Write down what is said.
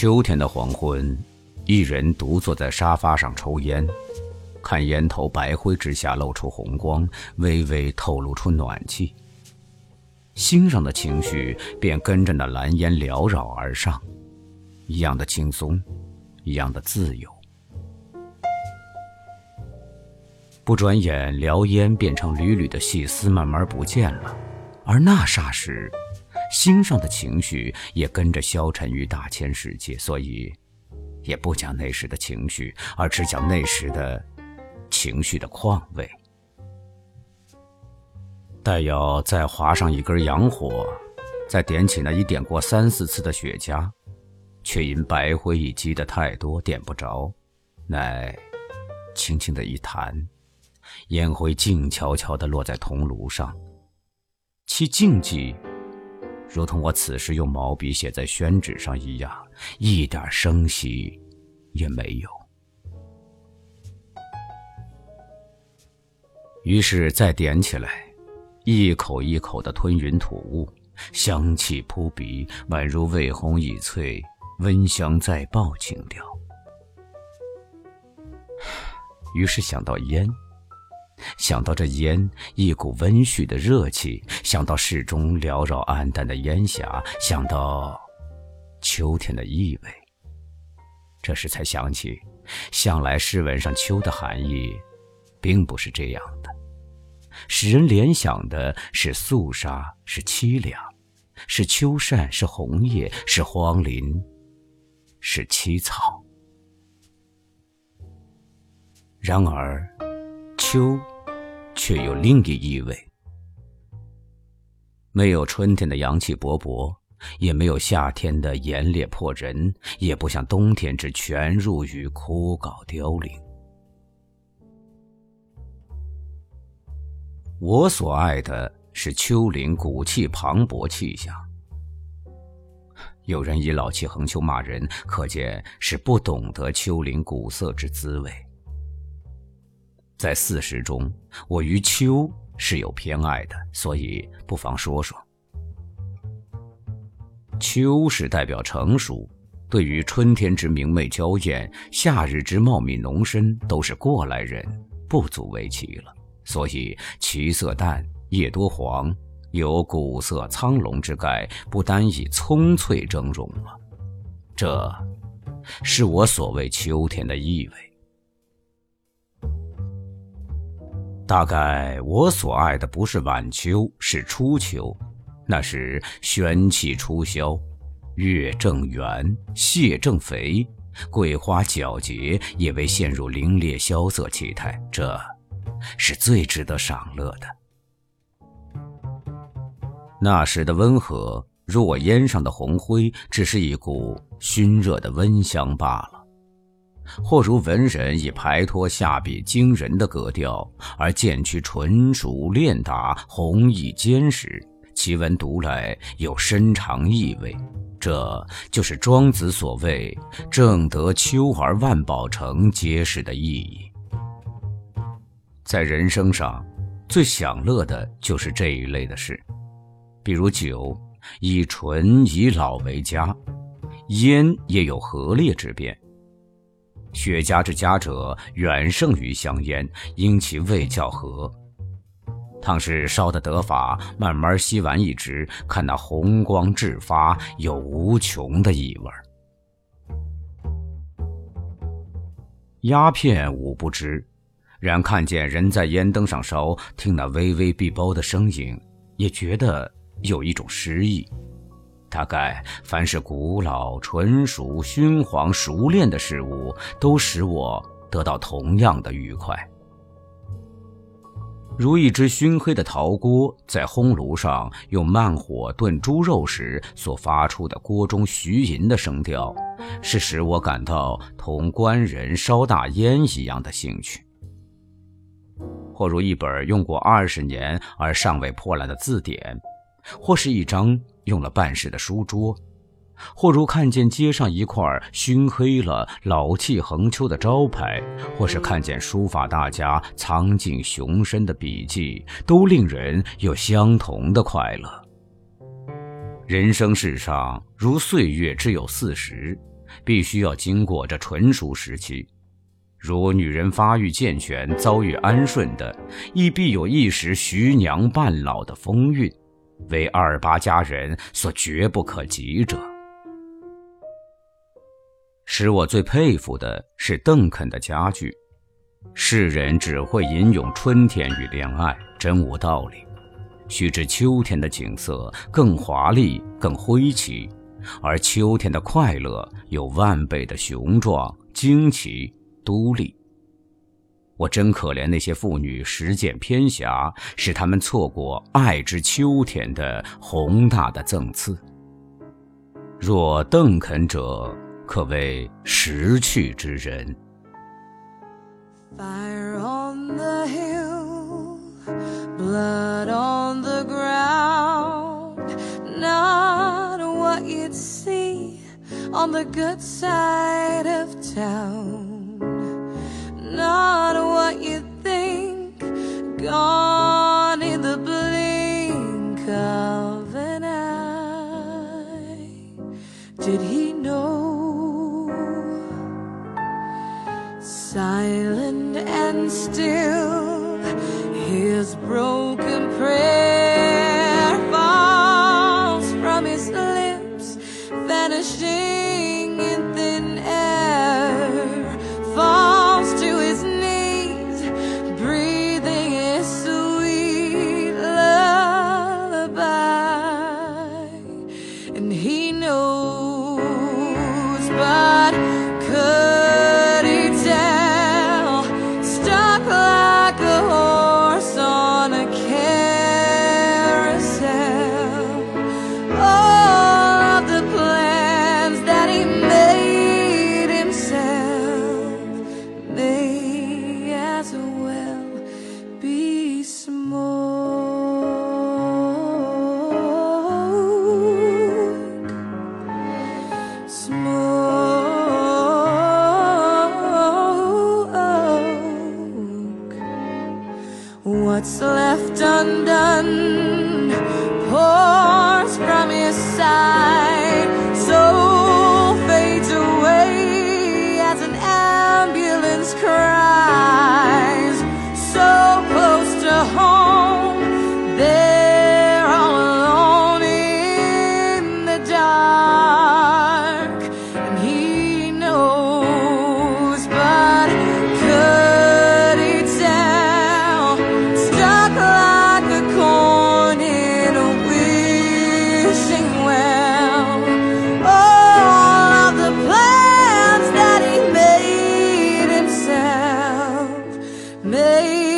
秋天的黄昏，一人独坐在沙发上抽烟，看烟头白灰之下露出红光，微微透露出暖气。心上的情绪便跟着那蓝烟缭绕而上，一样的轻松，一样的自由。不转眼，燎烟变成缕缕的细丝，慢慢不见了。而那霎时，心上的情绪也跟着消沉于大千世界。所以，也不讲那时的情绪，而只讲那时的情绪的况味。待要再划上一根洋火，再点起那已点过三四次的雪茄，却因白灰已积得太多，点不着，乃轻轻的一弹。烟灰静悄悄地落在铜炉上，其静寂，如同我此时用毛笔写在宣纸上一样，一点声息也没有。于是再点起来，一口一口的吞云吐雾，香气扑鼻，宛如味红已翠，温香再爆情调。于是想到烟。想到这烟，一股温煦的热气；想到市中缭绕暗淡的烟霞；想到秋天的意味。这时才想起，向来诗文上秋的含义，并不是这样的。使人联想的是肃杀，是凄凉，是秋扇，是红叶，是荒林，是凄草。然而，秋。却有另一意味。没有春天的阳气勃勃，也没有夏天的炎烈迫人，也不像冬天之全入于枯槁凋零。我所爱的是丘陵古气磅礴气象。有人以老气横秋骂人，可见是不懂得丘陵古色之滋味。在四时中，我于秋是有偏爱的，所以不妨说说。秋是代表成熟，对于春天之明媚娇艳，夏日之茂密浓深，都是过来人，不足为奇了。所以其色淡，叶多黄，有古色苍龙之概，不单以葱翠峥嵘了。这，是我所谓秋天的意味。大概我所爱的不是晚秋，是初秋。那时玄气初消，月正圆，蟹正肥，桂花皎洁，也未陷入凌冽萧瑟气态。这，是最值得赏乐的。那时的温和，如我烟上的红灰，只是一股熏热的温香罢了。或如文人以排脱下笔惊人的格调，而渐趋纯熟练达、弘毅坚实，其文读来有深长意味。这就是庄子所谓“正得秋而万宝成”揭示的意义。在人生上，最享乐的就是这一类的事，比如酒，以醇以老为佳；烟也有和烈之变。雪茄之佳者，远胜于香烟，因其味较和。倘是烧得得法，慢慢吸完一支，看那红光炙发，有无穷的意味。鸦片吾不知，然看见人在烟灯上烧，听那微微闭包的声音，也觉得有一种诗意。大概凡是古老、纯熟、熏黄、熟练的事物，都使我得到同样的愉快。如一只熏黑的陶锅，在烘炉上用慢火炖猪肉时所发出的锅中徐吟的声调，是使我感到同官人烧大烟一样的兴趣。或如一本用过二十年而尚未破烂的字典，或是一张。用了半世的书桌，或如看见街上一块熏黑了、老气横秋的招牌，或是看见书法大家苍劲雄深的笔迹，都令人有相同的快乐。人生世上，如岁月只有四十，必须要经过这纯熟时期。如女人发育健全、遭遇安顺的，亦必有一时徐娘半老的风韵，为二八佳人所绝不可及者。使我最佩服的是邓肯的家具，世人只会吟咏春天与恋爱，真无道理。须知秋天的景色更华丽、更灰奇，而秋天的快乐有万倍的雄壮、惊奇。独立。我真可怜那些妇女实践偏狭，使他们错过爱之秋天的宏大的赠赐。若邓肯者，可谓识趣之人。not what you think. Gone in the blink of an eye. Did he know? Silent and still, his broken May